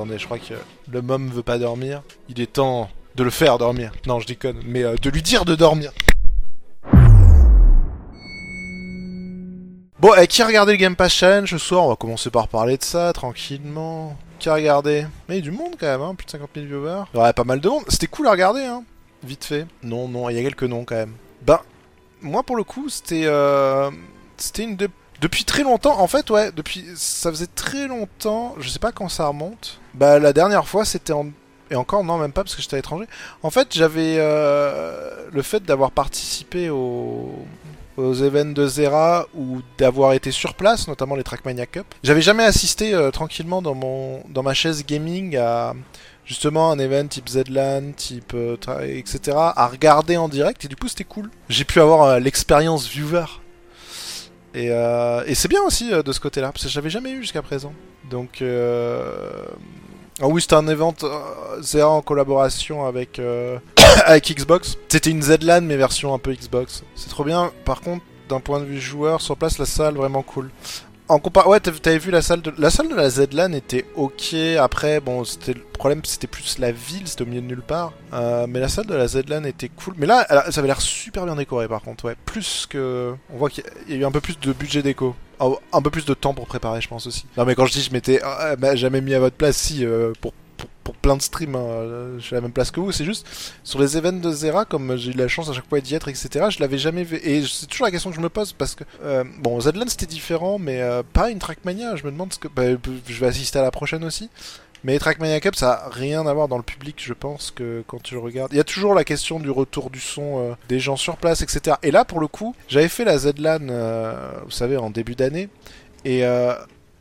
attendez, je crois que le môme veut pas dormir. Il est temps de le faire dormir. Non, je déconne, mais euh, de lui dire de dormir. Bon, et qui a regardé le Game Pass Challenge ce soir? On va commencer par parler de ça, tranquillement. Qui a regardé? Mais il y a du monde quand même, hein, plus de 50 000 viewers. Il y aurait pas mal de monde. C'était cool à regarder, hein. Vite fait. Non, non, il y a quelques noms quand même. Ben, moi pour le coup, c'était... Euh, c'était une de... Depuis très longtemps, en fait, ouais, depuis... Ça faisait très longtemps, je sais pas quand ça remonte. Bah, la dernière fois, c'était en... Et encore, non, même pas, parce que j'étais à l'étranger. En fait, j'avais... Euh, le fait d'avoir participé au aux events de Zera ou d'avoir été sur place, notamment les Trackmania Cup. J'avais jamais assisté euh, tranquillement dans mon dans ma chaise gaming à justement un event type Zlan, type euh, etc. à regarder en direct et du coup c'était cool. J'ai pu avoir euh, l'expérience viewer. Et, et c'est bien aussi de ce côté-là parce que j'avais jamais eu jusqu'à présent. Donc ah oui, c'était un event Zera en collaboration avec avec Xbox. C'était une ZLAN mais version un peu Xbox. C'est trop bien. Par contre, d'un point de vue joueur, sur place, la salle vraiment cool. En compar ouais, t'avais vu la salle de la salle de la ZLAN était ok. Après, bon, c'était le problème, c'était plus la ville, c'était au milieu de nulle part. Euh, mais la salle de la ZLAN était cool. Mais là, ça avait l'air super bien décoré, par contre, ouais. Plus que, on voit qu'il y a eu un peu plus de budget déco. Un peu plus de temps pour préparer, je pense aussi. Non, mais quand je dis je m'étais euh, bah, jamais mis à votre place, si euh, pour pour, plein de streams, hein. je suis à la même place que vous. C'est juste sur les events de Zera, comme j'ai eu la chance à chaque fois d'y être, etc. Je l'avais jamais vu. Et c'est toujours la question que je me pose parce que euh, bon, Zedland c'était différent, mais euh, pas une Trackmania. Je me demande ce que bah, je vais assister à la prochaine aussi. Mais Trackmania Cup, ça a rien à voir dans le public, je pense, que quand tu le regardes. Il y a toujours la question du retour du son euh, des gens sur place, etc. Et là, pour le coup, j'avais fait la Zedlan, vous savez, en début d'année. Et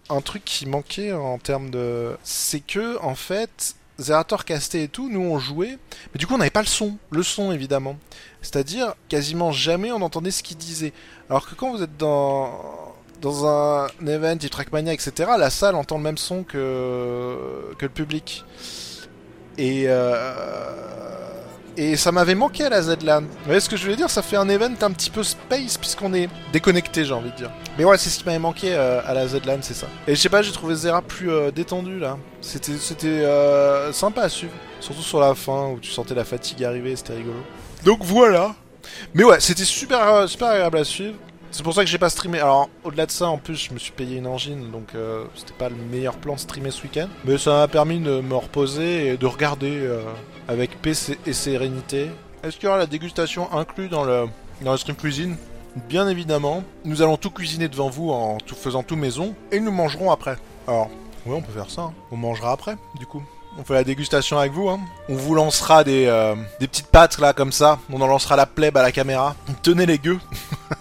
un truc qui manquait en termes de. C'est que, en fait, Zerator casté et tout, nous on jouait, mais du coup on n'avait pas le son, le son évidemment. C'est-à-dire, quasiment jamais on entendait ce qu'il disait. Alors que quand vous êtes dans, dans un event du Trackmania, etc., la salle entend le même son que, que le public. Et euh, et ça m'avait manqué à la Z-LAN. Vous voyez ce que je voulais dire? Ça fait un event un petit peu space puisqu'on est déconnecté, j'ai envie de dire. Mais ouais, c'est ce qui m'avait manqué euh, à la Z-LAN, c'est ça. Et je sais pas, j'ai trouvé Zera plus euh, détendu là. C'était euh, sympa à suivre. Surtout sur la fin où tu sentais la fatigue arriver, c'était rigolo. Donc voilà. Mais ouais, c'était super, super agréable à suivre. C'est pour ça que j'ai pas streamé. Alors, au-delà de ça, en plus, je me suis payé une engine, donc euh, c'était pas le meilleur plan de streamer ce week-end. Mais ça m'a permis de me reposer et de regarder euh, avec paix et sérénité. Est-ce qu'il y aura la dégustation inclue dans le, dans le stream cuisine? Bien évidemment. Nous allons tout cuisiner devant vous en tout faisant tout maison et nous mangerons après. Alors, oui, on peut faire ça. Hein. On mangera après, du coup. On fait la dégustation avec vous. Hein. On vous lancera des, euh, des petites pâtes là comme ça. On en lancera la plèbe à la caméra. Tenez les gueux.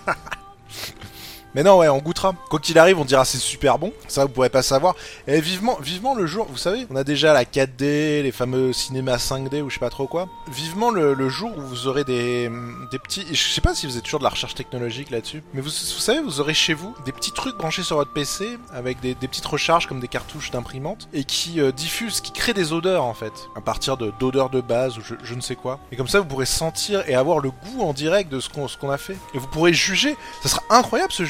Mais non, ouais, on goûtera. Quoi qu'il arrive, on dira c'est super bon. Ça, vous pourrez pas savoir. Et vivement, vivement le jour, vous savez, on a déjà la 4D, les fameux cinémas 5D ou je sais pas trop quoi. Vivement le, jour où vous aurez des, des petits. Je sais pas si vous êtes toujours de la recherche technologique là-dessus. Mais vous, vous savez, vous aurez chez vous des petits trucs branchés sur votre PC avec des, petites recharges comme des cartouches d'imprimante et qui euh, diffusent, qui créent des odeurs en fait. À partir d'odeurs de, base ou je, ne sais quoi. Et comme ça, vous pourrez sentir et avoir le goût en direct de ce qu'on qu'on a fait. Et vous pourrez juger. Ça sera incroyable ce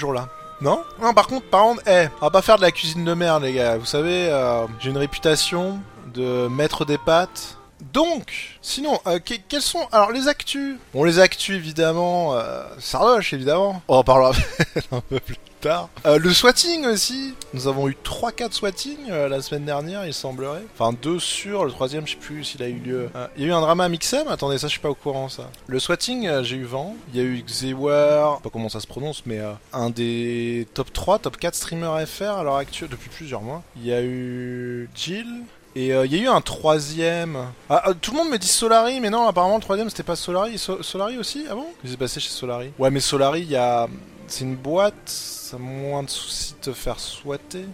Non Non, par contre, par contre, eh, on va pas faire de la cuisine de merde, les gars. Vous savez, euh, j'ai une réputation de maître des pâtes. Donc, sinon, euh, quels sont alors les actus? Bon, les actus évidemment, euh, Sardoche évidemment. On en parlera un peu plus euh, le swatting aussi. Nous avons eu 3-4 swatting euh, la semaine dernière, il semblerait. Enfin, deux sur, le troisième, je sais plus s'il a eu lieu. Euh, il y a eu un drama à Mixem Attendez, ça, je suis pas au courant, ça. Le swatting, j'ai eu vent. Il y a eu Xewer, pas comment ça se prononce, mais un des top 3, top 4 streamers FR à l'heure actuelle, depuis plusieurs mois. Il y a eu Jill. Et il y a eu un troisième. Ah, tout le monde me dit Solari, mais non, apparemment le troisième c'était pas Solari. Solari aussi Ah bon s'est passé chez Solari Ouais, mais Solari, il y a. C'est une boîte ça a moins de soucis de te faire souhaiter.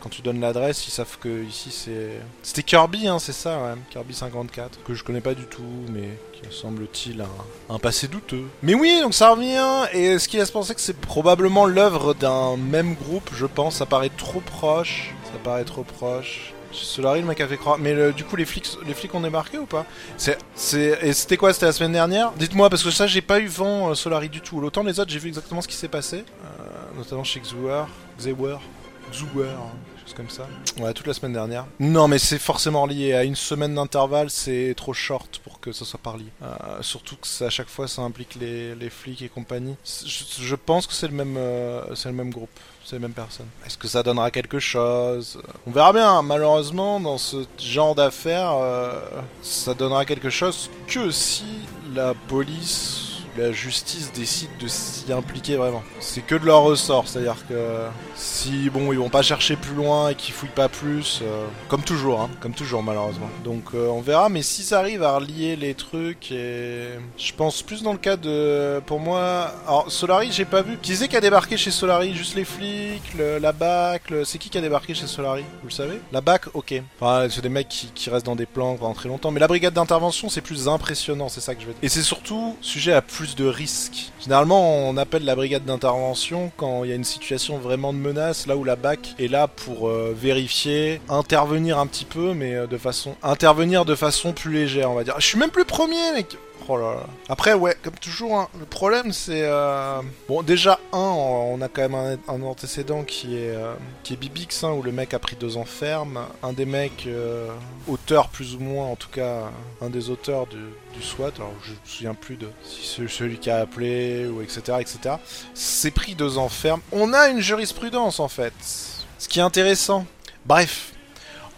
Quand tu donnes l'adresse, ils savent que ici c'est. C'était Kirby, hein, c'est ça, ouais. Kirby 54, que je connais pas du tout, mais qui semble-t-il un, un, passé douteux. Mais oui, donc ça revient, et ce qui laisse penser que c'est probablement l'œuvre d'un même groupe, je pense, ça paraît trop proche. Ça paraît trop proche. Solari, le mec a fait croire. Mais du coup, les flics, les flics ont débarqué ou pas? Et c'était quoi? C'était la semaine dernière? Dites-moi, parce que ça, j'ai pas eu vent euh, Solari du tout. Autant les autres, j'ai vu exactement ce qui s'est passé. Euh, notamment chez Xewer, Xewer, Xewer, hein. chose comme ça. Ouais, toute la semaine dernière. Non, mais c'est forcément lié. À une semaine d'intervalle, c'est trop short pour que ça soit par lié. Euh, surtout que à chaque fois, ça implique les, flics et compagnie. Je, je pense que c'est le même, euh, c'est le même groupe. C'est les mêmes personnes. Est-ce que ça donnera quelque chose? On verra bien. Malheureusement, dans ce genre d'affaires, euh, ça donnera quelque chose que si la police la justice décide de s'y impliquer vraiment. C'est que de leur ressort, c'est-à-dire que si bon ils vont pas chercher plus loin et qu'ils fouillent pas plus, euh, comme toujours, hein, comme toujours malheureusement. Donc euh, on verra, mais si ça arrive à relier les trucs et je pense plus dans le cas de, pour moi, alors Solari j'ai pas vu. Qui c'est qui a débarqué chez Solari? Juste les flics, la BAC, le- c'est qui qui a débarqué chez Solari? Vous le savez? La BAC, ok. Enfin c'est des mecs qui, qui restent dans des plans pendant très longtemps, mais la brigade d'intervention c'est plus impressionnant, c'est ça que je veux dire. Et c'est surtout sujet à plus de risques. Généralement, on appelle la brigade d'intervention quand il y a une situation vraiment de menace, là où la BAC est là pour euh, vérifier, intervenir un petit peu, mais euh, de façon intervenir de façon plus légère, on va dire. Je suis même plus premier, mec. Oh. Après, ouais, comme toujours, hein, le problème c'est euh, bon. Déjà, un, on a quand même un, antécédent qui est euh, qui est Bibix, hein, où le mec a pris deux ans ferme. Un des mecs euh, auteurs plus ou moins, en tout cas, un des auteurs du, du SWAT. Alors, je me souviens plus de si c'est celui qui a appelé ou etc etc. C'est pris deux ans ferme. On a une jurisprudence en fait, ce qui est intéressant. Bref.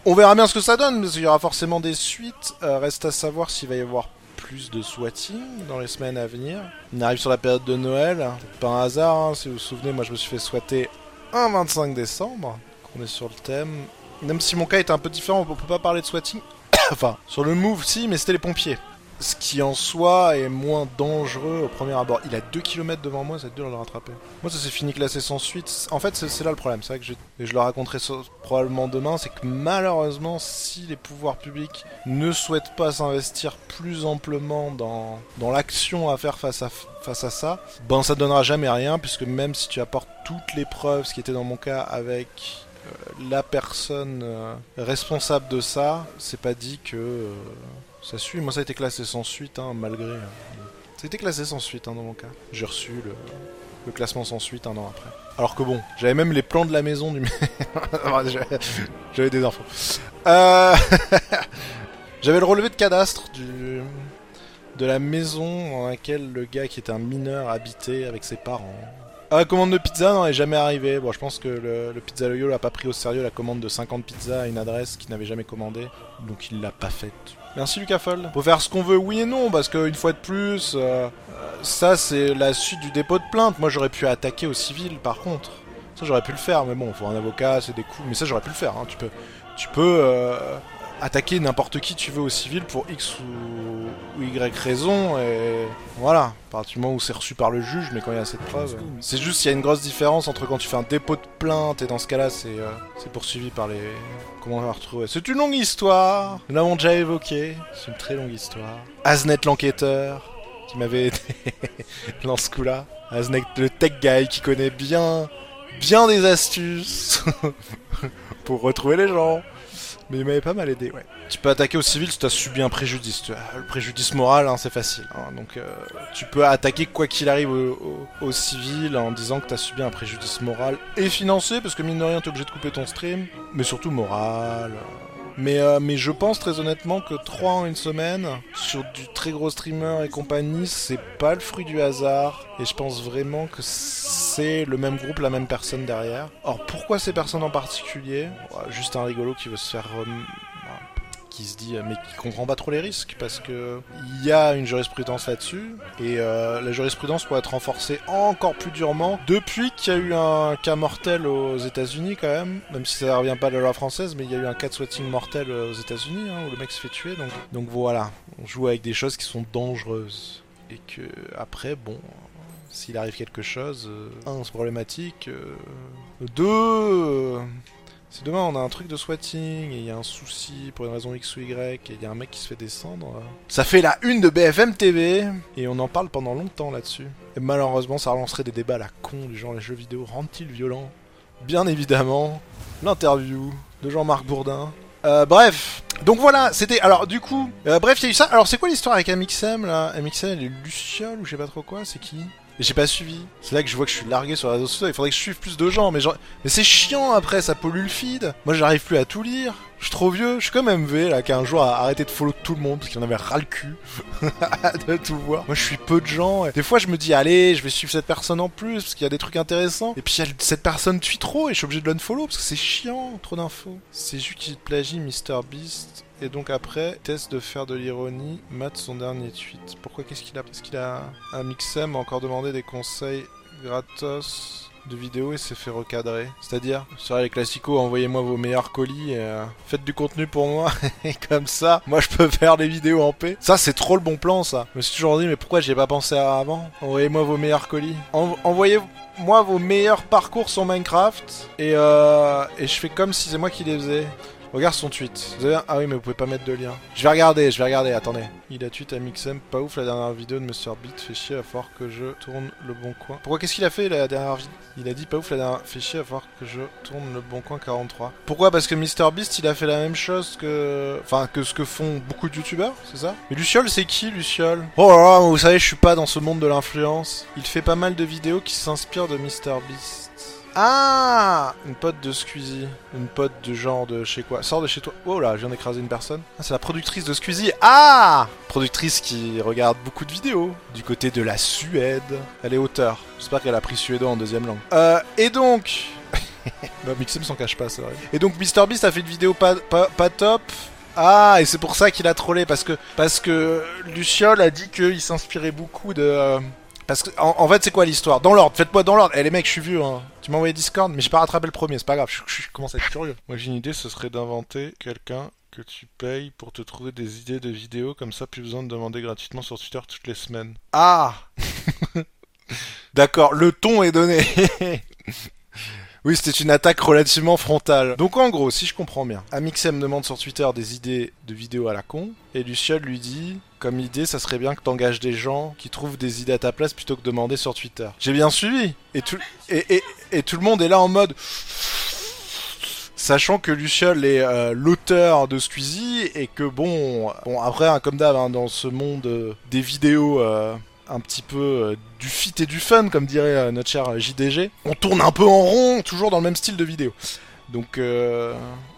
On verra bien ce que ça donne, parce qu'il y aura forcément des suites. Euh, reste à savoir s'il va y avoir plus de swatting dans les semaines à venir. On arrive sur la période de Noël. C'est pas un hasard, hein, si vous vous souvenez, moi je me suis fait swatter un 25 décembre. On est sur le thème. Même si mon cas est un peu différent, on peut pas parler de swatting. enfin, sur le move, si, mais c'était les pompiers. Ce qui en soi est moins dangereux au premier abord. Il a 2 km devant moi, c'est dur de le rattraper. Moi, ça s'est fini classé sans suite. En fait, c'est là le problème. C'est vrai que je, je le raconterai probablement demain. C'est que malheureusement, si les pouvoirs publics ne souhaitent pas s'investir plus amplement dans, l'action à faire face à, face à ça, ben ça donnera jamais rien. Puisque même si tu apportes toutes les preuves, ce qui était dans mon cas avec euh, la personne euh, responsable de ça, c'est pas dit que. Ça suit, moi ça a été classé sans suite, hein, malgré. euh, Ça a été classé sans suite hein, dans mon cas. J'ai reçu le, le classement sans suite un an après. Alors que bon, j'avais même les plans de la maison du. J'avais- j'avais des infos. Euh... j'avais le relevé de cadastre du de la maison dans laquelle le gars qui était un mineur habitait avec ses parents. Ah, la commande de pizza n'en est jamais arrivée. Bon, je pense que le, le pizzaioyo l'a pas pris au sérieux la commande de 50 pizzas à une adresse qu'il n'avait jamais commandée, donc il l'a pas faite. Merci Lucas Foll. Faut faire ce qu'on veut, oui et non, parce qu'une fois de plus, euh, euh, ça c'est la suite du dépôt de plainte. Moi j'aurais pu attaquer au civil par contre. Ça j'aurais pu le faire, mais bon, faut un avocat, c'est des coûts. Mais ça j'aurais pu le faire. hein. Tu peux, tu peux euh, attaquer n'importe qui tu veux au civil pour X ou, Y raison. Et voilà, à partir du moment où c'est reçu par le juge, mais quand il y a cette preuve. C'est juste qu'il y a une grosse différence entre quand tu fais un dépôt de plainte et dans ce cas-là c'est euh, poursuivi par les. Comment on va retrouver? C'est une longue histoire. Nous l'avons déjà évoqué. C'est une très longue histoire. Aznet l'enquêteur qui m'avait aidé dans ce coup-là. Aznet le tech guy qui connaît bien, bien des astuces pour retrouver les gens. Mais il m'avait pas mal aidé, ouais. Tu peux attaquer au civil si tu as subi un préjudice. Le préjudice moral, hein, c'est facile. hein. Donc euh, tu peux attaquer quoi qu'il arrive au, civil en disant que tu as subi un préjudice moral et financier, parce que mine de rien, tu es obligé de couper ton stream, mais surtout moral. euh. Mais, euh, mais je pense très honnêtement que 3 en une semaine, sur du très gros streamer et compagnie, c'est pas le fruit du hasard. Et je pense vraiment que c'est le même groupe, la même personne derrière. Or, pourquoi ces personnes en particulier? Juste un rigolo qui veut se faire... rem- qui se dit euh, mais qui comprend pas trop les risques parce que il y a une jurisprudence là-dessus et euh, la jurisprudence pourrait être renforcée encore plus durement depuis qu'il y a eu un cas mortel aux États-Unis quand même. Même si ça revient pas de la loi française mais il y a eu un cas de swatting mortel aux États-Unis hein, où le mec se fait tuer donc donc voilà. On joue avec des choses qui sont dangereuses. Et que après bon s'il arrive quelque chose euh, un c'est problématique deux si demain on a un truc de swatting et il y a un souci pour une raison X ou Y et il y a un mec qui se fait descendre, ça fait la une de BFM TV et on en parle pendant longtemps là-dessus. Et malheureusement, ça relancerait des débats à la con du genre les jeux vidéo rendent-ils violents? Bien évidemment, l'interview de Jean-Marc Bourdin. Euh, bref, donc voilà, c'était. Alors du coup, euh, bref, il y a eu ça. Alors c'est quoi l'histoire avec MXM là? MXM, est Luciole ou je sais pas trop quoi, c'est qui? Et j'ai pas suivi. C'est là que je vois que je suis largué sur les réseaux sociaux. Il faudrait que je suive plus de gens, mais, genre... mais c'est chiant après, ça pollue le feed. Moi, j'arrive plus à tout lire. Je suis trop vieux. Je suis comme MV là, qui un jour a arrêté de follow tout le monde parce qu'il en avait ras le cul de tout voir. Moi, je suis peu de gens. Des fois, je me dis, allez, je vais suivre cette personne en plus parce qu'il y a des trucs intéressants. Et puis, cette personne tue trop et je suis obligé de l'unfollow parce que c'est chiant, trop d'infos. C'est juste qu'il plagie Mr Beast. Et donc après, test de faire de l'ironie, Matt son dernier tweet. Pourquoi Qu'est-ce qu'il a Parce qu'il a un Mixem a encore demandé des conseils gratos de vidéos et s'est fait recadrer. C'est-à-dire, sur les classicos, envoyez-moi vos meilleurs colis et euh, faites du contenu pour moi. et comme ça, moi je peux faire des vidéos en paix. Ça, c'est trop le bon plan, ça. Je me suis toujours dit, mais pourquoi j'y ai pas pensé avant? Envoyez-moi vos meilleurs colis. envoyez-moi vos meilleurs parcours sur Minecraft et, euh, et je fais comme si c'est moi qui les faisais. Regarde son tweet. Ah oui, mais vous pouvez pas mettre de lien. Je vais regarder, je vais regarder, attendez. Il a tweet à Mixem, pas ouf la dernière vidéo de Mr. Beat, fait chier, à falloir que je tourne le bon coin. Pourquoi qu'est-ce qu'il a fait la dernière vidéo Il a dit pas ouf la dernière, fait chier, à falloir que je tourne le bon coin 43. Pourquoi? Parce que Mr. Beast il a fait la même chose que. Enfin, que ce que font beaucoup de youtubeurs, c'est ça? Mais Luciol, c'est qui Luciol Oh là là, vous savez, je suis pas dans ce monde de l'influence. Il fait pas mal de vidéos qui s'inspirent de Mr. Beast. Ah Une pote de Squeezie. Une pote de genre de chez quoi? Sors de chez toi. Oh là, je viens d'écraser une personne. Ah, c'est la productrice de Squeezie. Ah Productrice qui regarde beaucoup de vidéos. Du côté de la Suède. Elle est auteur. J'espère qu'elle a pris suédois en deuxième langue. Euh, et donc... bah, Mixem s'en cache pas, c'est vrai. Et donc, MrBeast a fait une vidéo pas, top. Ah, et c'est pour ça qu'il a trollé, parce que, parce que Luciol a dit qu'il s'inspirait beaucoup de... Euh, parce que, en, fait, c'est quoi l'histoire? Dans l'ordre, faites-moi dans l'ordre. Eh les mecs, je suis vieux, hein. Tu m'as envoyé Discord, mais j'ai pas rattrapé le premier, c'est pas grave, je, commence à être curieux. Moi, j'ai une idée, ce serait d'inventer quelqu'un que tu payes pour te trouver des idées de vidéos, comme ça, plus besoin de demander gratuitement sur Twitter toutes les semaines. Ah D'accord, le ton est donné Oui, c'était une attaque relativement frontale. Donc en gros, si je comprends bien, Amixem demande sur Twitter des idées de vidéos à la con, et Luciol lui dit, comme idée, ça serait bien que t'engages des gens qui trouvent des idées à ta place plutôt que de demander sur Twitter. J'ai bien suivi. Et tout, le monde est là en mode... Sachant que Luciol est euh, l'auteur de Squeezie et que bon, bon après hein, comme d'hab hein, dans ce monde euh, des vidéos euh, un petit peu euh, du fit et du fun, comme dirait euh, notre cher JDG. On tourne un peu en rond, toujours dans le même style de vidéo. Donc, euh,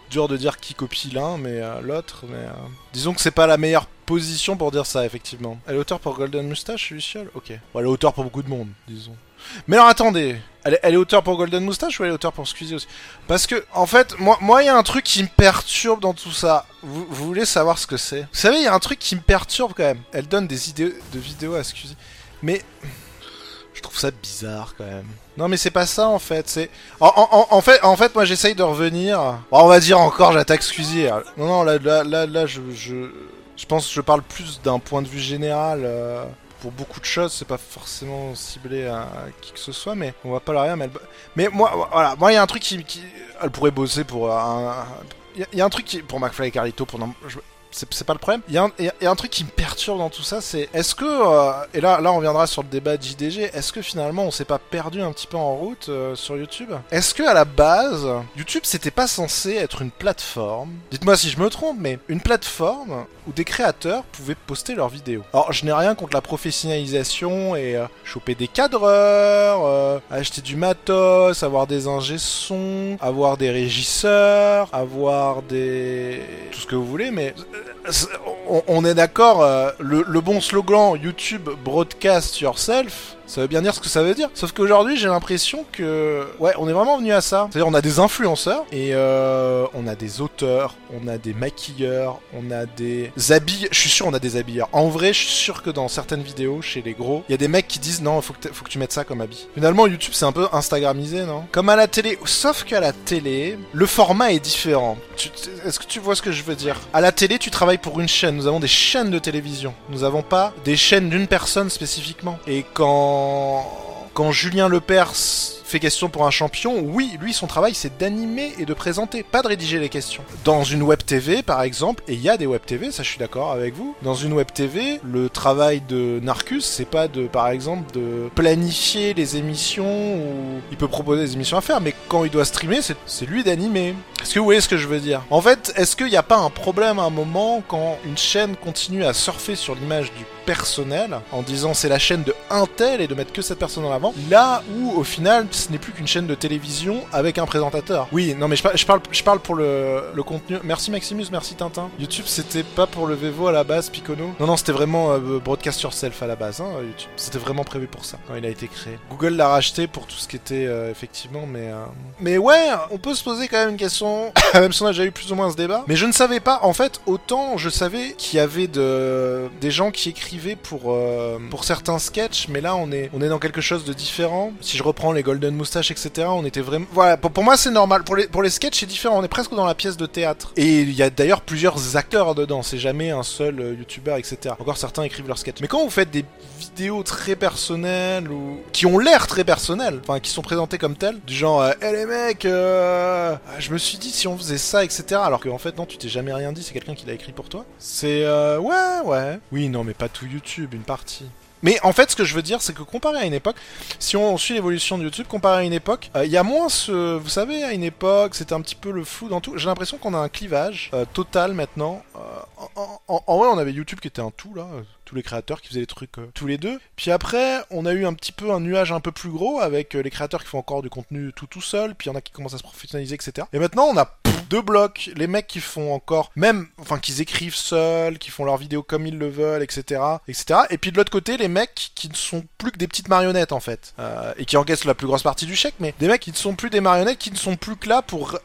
dur de dire qui copie l'un, mais l'autre. Mais disons que c'est pas la meilleure position pour dire ça, effectivement. Elle est auteur pour Golden Moustache, Luciol Ok. elle est auteur pour beaucoup de monde, disons. Mais alors attendez, elle est, auteur pour Golden Moustache ou elle est auteur pour Squeezie aussi? Parce que, en fait, moi, moi, il y a un truc qui me perturbe dans tout ça. Vous, voulez savoir ce que c'est? Vous savez, il y a un truc qui me perturbe quand même. Elle donne des idées de vidéos à Squeezie. Mais je trouve ça bizarre quand même. Non mais c'est pas ça en fait, c'est en, fait en fait moi j'essaye de revenir. on va dire encore j'attaque Squeezie. Non non là là là, là je, je je pense que je parle plus d'un point de vue général. Euh, pour beaucoup de choses, c'est pas forcément ciblé à qui que ce soit, mais on va pas la rien. Mais, mais moi, voilà, moi il y a un truc qui, qui, elle pourrait bosser pour un. Il y, a un truc qui, pour McFly et Carlito, pour c'est pas le problème. Il y, a un truc qui me perturbe dans tout ça, c'est est-ce que euh, et là là on viendra sur le débat de JDG, est-ce que finalement on s'est pas perdu un petit peu en route euh, sur YouTube? Est-ce que à la base YouTube c'était pas censé être une plateforme? Dites-moi si je me trompe, mais une plateforme où des créateurs pouvaient poster leurs vidéos. Alors je n'ai rien contre la professionnalisation et euh, choper des cadreurs, acheter du matos, avoir des ingé avoir des régisseurs, avoir des tout ce que vous voulez, mais on, est d'accord, euh, le, bon slogan YouTube Broadcast Yourself, ça veut bien dire ce que ça veut dire. Sauf qu'aujourd'hui, j'ai l'impression que, ouais, on est vraiment venu à ça. C'est-à-dire, on a des influenceurs et euh, on a des auteurs, on a des maquilleurs, on a des habilleurs. Je suis sûr, on a des habilleurs. En vrai, je suis sûr que dans certaines vidéos, chez les gros, il y a des mecs qui disent non, faut que, faut que tu mettes ça comme habit. Finalement, YouTube, c'est un peu Instagramisé, non? Comme à la télé. Sauf qu'à la télé, le format est différent. Est-ce que tu vois ce que je veux dire? À la télé, tu travailles pour une chaîne. Nous avons des chaînes de télévision. Nous n'avons pas des chaînes d'une personne spécifiquement. Et quand quand Julien Lepers fait question pour un champion, oui, lui son travail c'est d'animer et de présenter, pas de rédiger les questions. Dans une web TV par exemple, et il y a des web TV, ça je suis d'accord avec vous, dans une web TV, le travail de Narcus c'est pas de par exemple de planifier les émissions ou il peut proposer des émissions à faire, mais quand il doit streamer, c'est lui d'animer. Est-ce que vous voyez ce que je veux dire? En fait, est-ce qu'il n'y a pas un problème à un moment quand une chaîne continue à surfer sur l'image du personnel en disant c'est la chaîne de un tel et de mettre que cette personne en avant. Là où au final ce n'est plus qu'une chaîne de télévision avec un présentateur. Oui non mais je, parle je parle pour le, le, contenu. Merci Maximus merci Tintin. YouTube c'était pas pour le Vevo à la base Picono. Non non c'était vraiment euh, Broadcast Yourself à la base hein, YouTube. C'était vraiment prévu pour ça quand il a été créé. Google l'a racheté pour tout ce qui était euh, effectivement mais euh, mais ouais on peut se poser quand même une question même si on a déjà eu plus ou moins ce débat. Mais je ne savais pas. En fait autant je savais qu'il y avait de des gens qui pour, euh, pour certains sketchs, mais là on est, on est dans quelque chose de différent. Si je reprends les Golden Moustaches, etc., on était vraiment. Voilà, pour, pour moi c'est normal. Pour les, pour les sketchs, c'est différent. On est presque dans la pièce de théâtre. Et il y a d'ailleurs plusieurs acteurs dedans. C'est jamais un seul euh, youtubeur, etc. Encore certains écrivent leurs sketchs. Mais quand vous faites des vidéos très personnelles ou qui ont l'air très personnelles, enfin qui sont présentées comme telles, du genre, hé euh, les mecs, je me suis dit si on faisait ça, etc. Alors qu'en fait, non, tu t'es jamais rien dit, c'est quelqu'un qui l'a écrit pour toi. C'est, ouais, ouais. Oui, non, mais pas tout YouTube, une partie. Mais en fait, ce que je veux dire, c'est que comparé à une époque, si on suit l'évolution de YouTube, comparé à une époque, euh, il y a moins ce. Vous savez, à une époque, c'était un petit peu le flou dans tout. J'ai l'impression qu'on a un clivage euh, total maintenant. Euh, en, en, vrai, on avait YouTube qui était un tout là, tous les créateurs qui faisaient des trucs tous les deux. Puis après, on a eu un petit peu un nuage un peu plus gros avec les créateurs qui font encore du contenu tout tout seul, puis il y en a qui commencent à se professionnaliser, etc. Et maintenant, on a deux blocs, les mecs qui font encore, même, enfin, qui écrivent seuls, qui font leurs vidéos comme ils le veulent, etc., etc. Et puis de l'autre côté, les mecs qui ne sont plus que des petites marionnettes, en fait, euh, et qui encaissent la plus grosse partie du chèque, mais des mecs qui ne sont plus des marionnettes, qui ne sont plus que là pour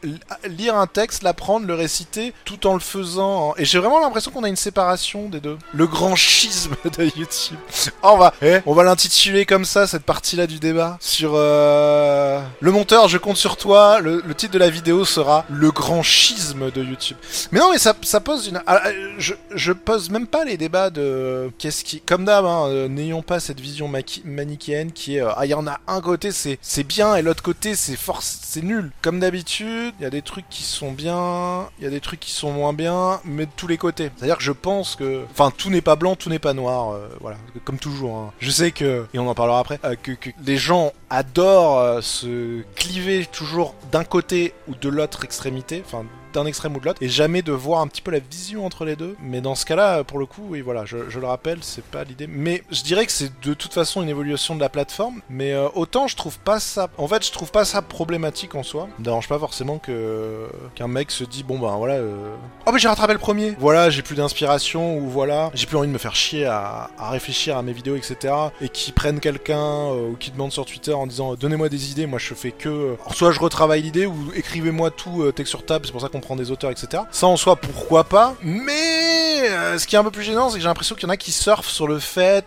lire un texte, l'apprendre, le réciter, tout en le faisant. Et j'ai vraiment l'impression qu'on a une séparation des deux. Le grand schisme de YouTube. Oh, on va, eh, on va l'intituler comme ça, cette partie-là du débat. Sur euh... le monteur, je compte sur toi. le titre de la vidéo sera Le grand de YouTube. Mais non, mais ça, pose une. Ah, je, pose même pas les débats de qu'est-ce qui, comme d'hab, hein, euh, n'ayons pas cette vision manichéenne qui est euh, ah il y en a un côté c'est c'est bien et l'autre côté c'est force c'est nul. Comme d'habitude, il y a des trucs qui sont bien, il y a des trucs qui sont moins bien, mais de tous les côtés. C'est-à-dire que je pense que, enfin tout n'est pas blanc, tout n'est pas noir, euh, voilà, comme toujours. Hein. Je sais que et on en parlera après que, que les gens adorent se cliver toujours d'un côté ou de l'autre extrémité enfin d'un extrême ou de l'autre, et jamais de voir un petit peu la vision entre les deux. Mais dans ce cas-là, pour le coup, oui, voilà, je, le rappelle, c'est pas l'idée. Mais je dirais que c'est de toute façon une évolution de la plateforme, mais euh, autant je trouve pas ça. En fait, je trouve pas ça problématique en soi. Ça dérange pas forcément que qu'un mec se dit bon ben voilà, euh... oh mais j'ai rattrapé le premier. Voilà, j'ai plus d'inspiration ou voilà, j'ai plus envie de me faire chier à, réfléchir à mes vidéos, etc. Et qui prennent quelqu'un euh, ou qui demandent sur Twitter en disant donnez-moi des idées. Moi, je fais que soit je retravaille l'idée ou écrivez-moi tout texte sur table. C'est pour ça qu'on prend des auteurs, etc. Ça en soi, pourquoi pas Mais euh, ce qui est un peu plus gênant, c'est que j'ai l'impression qu'il y en a qui surfent sur le fait.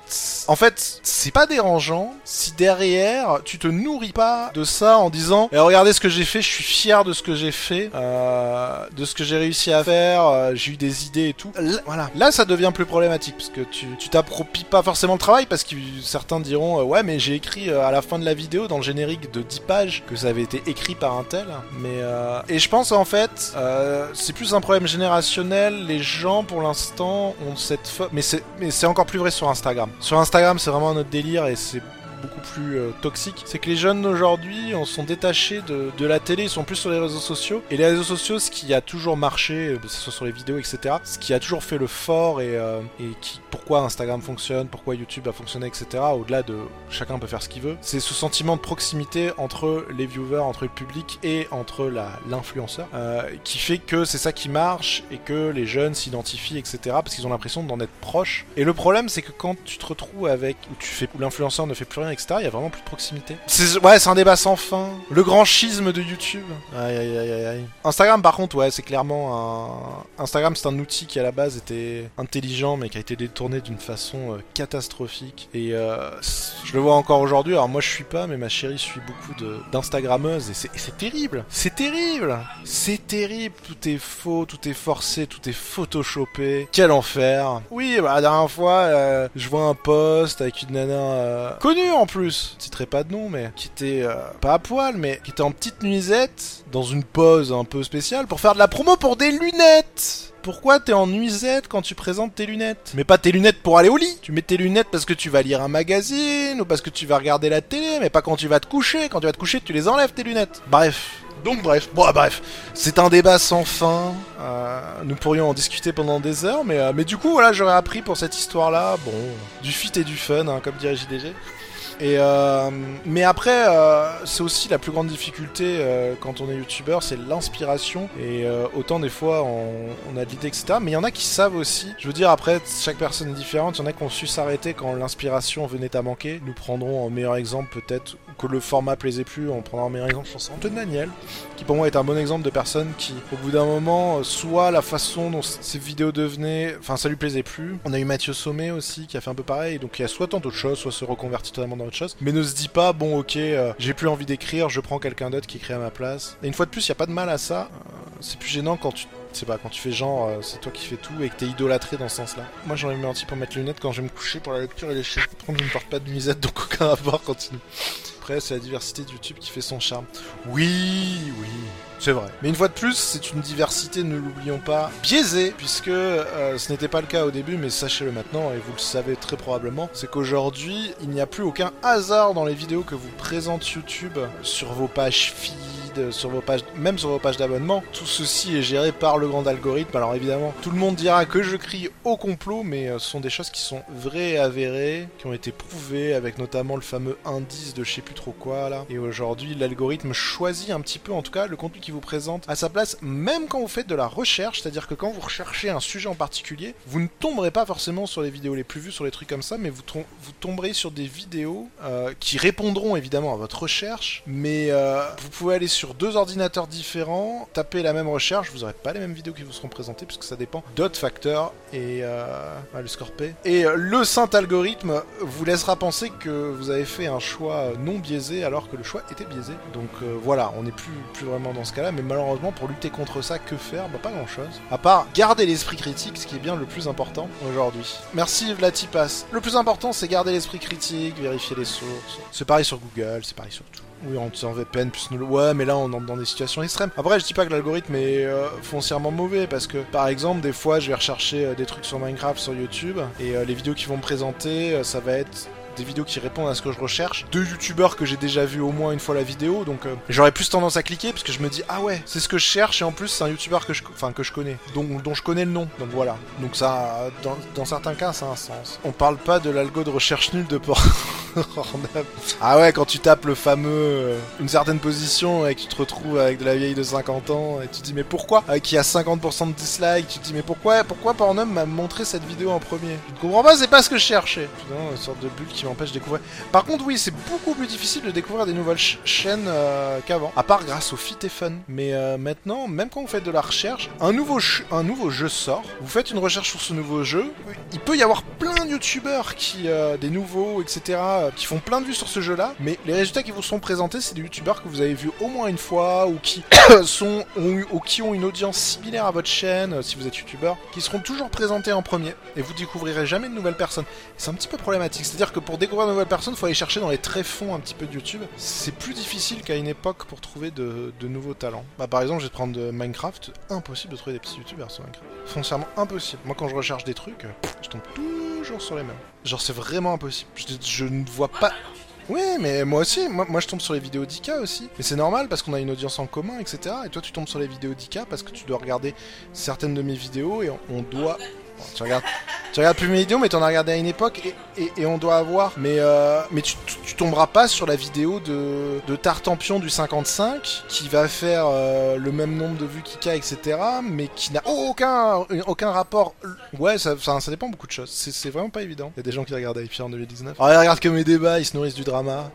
En fait, c'est pas dérangeant si derrière tu te nourris pas de ça en disant eh, regardez ce que j'ai fait, je suis fier de ce que j'ai fait, euh, de ce que j'ai réussi à faire, euh, j'ai eu des idées et tout. Là, voilà. Là, ça devient plus problématique parce que tu tu t'appropies pas forcément le travail parce que certains diront ouais mais j'ai écrit à la fin de la vidéo dans le générique de 10 pages que ça avait été écrit par un tel. Mais et je pense en fait euh, c'est plus un problème générationnel. Les gens, pour l'instant, ont cette... Mais c'est encore plus vrai sur Instagram. Sur Instagram, c'est vraiment un autre délire et c'est beaucoup plus euh, toxique, c'est que les jeunes d'aujourd'hui en sont détachés de, de, la télé, ils sont plus sur les réseaux sociaux. Et les réseaux sociaux, ce qui a toujours marché, euh, que ce soit sur les vidéos, etc., ce qui a toujours fait le fort et, euh, et qui, pourquoi Instagram fonctionne, pourquoi YouTube a fonctionné, etc., au-delà de chacun peut faire ce qu'il veut, c'est ce sentiment de proximité entre les viewers, entre le public et entre l'influenceur, qui fait que c'est ça qui marche et que les jeunes s'identifient, etc., parce qu'ils ont l'impression d'en être proches. Et le problème, c'est que quand tu te retrouves avec, où l'influenceur ne fait plus rien etc., il y a vraiment plus de proximité. Ouais, c'est un débat sans fin. Le grand schisme de YouTube. Aïe, aïe, aïe, aïe. Instagram, par contre, ouais, c'est clairement un. Instagram, c'est un outil qui à la base était intelligent, mais qui a été détourné d'une façon euh, catastrophique. Et euh, je le vois encore aujourd'hui. Alors, moi, je suis pas, mais ma chérie suit beaucoup d'Instagrammeuses. Et c'est terrible. C'est terrible. C'est terrible. Tout est faux, tout est forcé, tout est photoshopé. Quel enfer. Oui, bah, la dernière fois, euh, je vois un post avec une nana connue en plus, je citerai pas de nom, mais qui était euh, pas à poil, mais qui était en petite nuisette, dans une pause un peu spéciale, pour faire de la promo pour des lunettes pourquoi t'es en nuisette quand tu présentes tes lunettes? Mais pas tes lunettes pour aller au lit. Tu mets tes lunettes parce que tu vas lire un magazine ou parce que tu vas regarder la télé, mais pas quand tu vas te coucher. Quand tu vas te coucher, tu les enlèves tes lunettes. Bref. Donc bref, bon bref, c'est un débat sans fin. Euh, nous pourrions en discuter pendant des heures, mais euh, mais du coup voilà, j'aurais appris pour cette histoire-là, bon, du fit et du fun, hein, comme dirait JDG. Et euh, mais après, euh, c'est aussi la plus grande difficulté euh, quand on est youtubeur, c'est l'inspiration. Et euh, autant des fois on, a de l'idée, etc. Mais il y en a qui savent aussi. Je veux dire, après, chaque personne est différente. Il y en a qui ont su s'arrêter quand l'inspiration venait à manquer. Nous prendrons en meilleur exemple peut-être que le format plaisait plus. On prendra en meilleur exemple, je pense, Antoine Daniel, qui pour moi est un bon exemple de personne qui, au bout d'un moment, soit la façon dont ses vidéos devenaient, enfin, ça lui plaisait plus. On a eu Mathieu Sommet aussi qui a fait un peu pareil. Donc il y a soit tant d'autres choses, soit se reconvertit totalement dans chose. Mais ne se dit pas, bon, ok, euh, j'ai plus envie d'écrire, je prends quelqu'un d'autre qui écrit à ma place. Et une fois de plus, il y a pas de mal à ça. Euh, c'est plus gênant quand tu c'est pas, quand tu fais genre, euh, c'est toi qui fais tout et que t'es idolâtré dans ce sens-là. Moi j'en ai mis un petit pour mettre les lunettes quand je vais me coucher pour la lecture et les chiens. Par contre, je ne porte pas de nuisette donc aucun rapport continue. Après, c'est la diversité de YouTube qui fait son charme. Oui, oui. C'est vrai. Mais une fois de plus, c'est une diversité, ne l'oublions pas, biaisée, puisque euh, ce n'était pas le cas au début, mais sachez-le maintenant, et vous le savez très probablement, c'est qu'aujourd'hui, il n'y a plus aucun hasard dans les vidéos que vous présente YouTube sur vos pages feed, sur vos pages, même sur vos pages d'abonnement. Tout ceci est géré par le grand algorithme. Alors évidemment, tout le monde dira que je crie au complot, mais euh, ce sont des choses qui sont vraies et avérées, qui ont été prouvées avec notamment le fameux indice de je sais plus trop quoi là. Et aujourd'hui, l'algorithme choisit un petit peu, en tout cas, le contenu qui vous présente à sa place, même quand vous faites de la recherche, c'est-à-dire que quand vous recherchez un sujet en particulier, vous ne tomberez pas forcément sur les vidéos les plus vues, sur les trucs comme ça, mais vous tomberez sur des vidéos euh, qui répondront évidemment à votre recherche, mais euh, vous pouvez aller sur deux ordinateurs différents, taper la même recherche, vous n'aurez pas les mêmes vidéos qui vous seront présentées, puisque ça dépend d'autres facteurs, et euh, le score P. Et euh, le saint algorithme vous laissera penser que vous avez fait un choix non biaisé, alors que le choix était biaisé. Donc euh, voilà, on n'est plus, plus vraiment dans ce cas-là, mais malheureusement, pour lutter contre ça, que faire? Bah pas grand-chose. À part garder l'esprit critique, ce qui est bien le plus important aujourd'hui. Merci Vlatipas. Le plus important, c'est garder l'esprit critique, vérifier les sources. C'est pareil sur Google, c'est pareil sur tout. Oui, en utilisant VPN plus nous Ouais, mais là on entre dans des situations extrêmes. Après, je dis pas que l'algorithme est euh, foncièrement mauvais parce que, par exemple, des fois, je vais rechercher euh, des trucs sur Minecraft sur YouTube et euh, les vidéos qui vont me présenter, ça va être des vidéos qui répondent à ce que je recherche, deux youtubeurs que j'ai déjà vu au moins une fois la vidéo, donc j'aurais plus tendance à cliquer parce que je me dis ah ouais, c'est ce que je cherche et en plus c'est un youtubeur que je, que je connais, dont je connais le nom, donc voilà. Donc ça, dans, dans certains cas, ça a un sens. On parle pas de l'algo de recherche nulle de port. ah ouais, quand tu tapes le fameux euh, une certaine position et que tu te retrouves avec de la vieille de 50 ans et tu te dis mais pourquoi Avec qui a 50% de dislikes, tu te dis mais pourquoi pourquoi Pornhub m'a montré cette vidéo en premier? Je ne comprends pas, c'est pas ce que je cherchais. Putain, une sorte de bulle qui m'empêche de découvrir. Par contre, oui, c'est beaucoup plus difficile de découvrir des nouvelles ch- chaînes euh, qu'avant, à part grâce au fit et fun. Mais euh, maintenant, même quand vous faites de la recherche, un nouveau, un nouveau jeu sort, vous faites une recherche sur ce nouveau jeu, il peut y avoir plein de youtubeurs qui, euh, des nouveaux, etc., qui font plein de vues sur ce jeu-là, mais les résultats qui vous sont présentés, c'est des youtubeurs que vous avez vus au moins une fois, ou qui sont, ont ou qui ont une audience similaire à votre chaîne, euh, si vous êtes youtubeur, qui seront toujours présentés en premier, et vous découvrirez jamais de nouvelles personnes. C'est un petit peu problématique, c'est-à-dire que pour découvrir de nouvelles personnes, il faut aller chercher dans les tréfonds un petit peu de YouTube. C'est plus difficile qu'à une époque pour trouver de, nouveaux talents. Bah, par exemple, je vais prendre Minecraft, impossible de trouver des petits youtubeurs sur Minecraft. Foncièrement impossible. Moi, quand je recherche des trucs, je tombe toujours sur les mêmes. Genre, c'est vraiment impossible. Je, ne vois pas. Oui, mais moi aussi, moi, je tombe sur les vidéos d'Ika aussi. Mais c'est normal parce qu'on a une audience en commun, etc. Et toi tu tombes sur les vidéos d'Ika parce que tu dois regarder certaines de mes vidéos et on doit. Tu regardes, tu regardes plus mes vidéos, mais t'en as regardé à une époque et, on doit avoir. Mais, euh, mais tu, tomberas pas sur la vidéo de, Tartampion du 55 qui va faire euh, le même nombre de vues qu'Ika, etc. Mais qui n'a aucun, aucun rapport. Ouais, ça, dépend beaucoup de choses. C'est vraiment pas évident. Il y a des gens qui regardent IP en 2019. Ah, ils regardent que mes débats, ils se nourrissent du drama.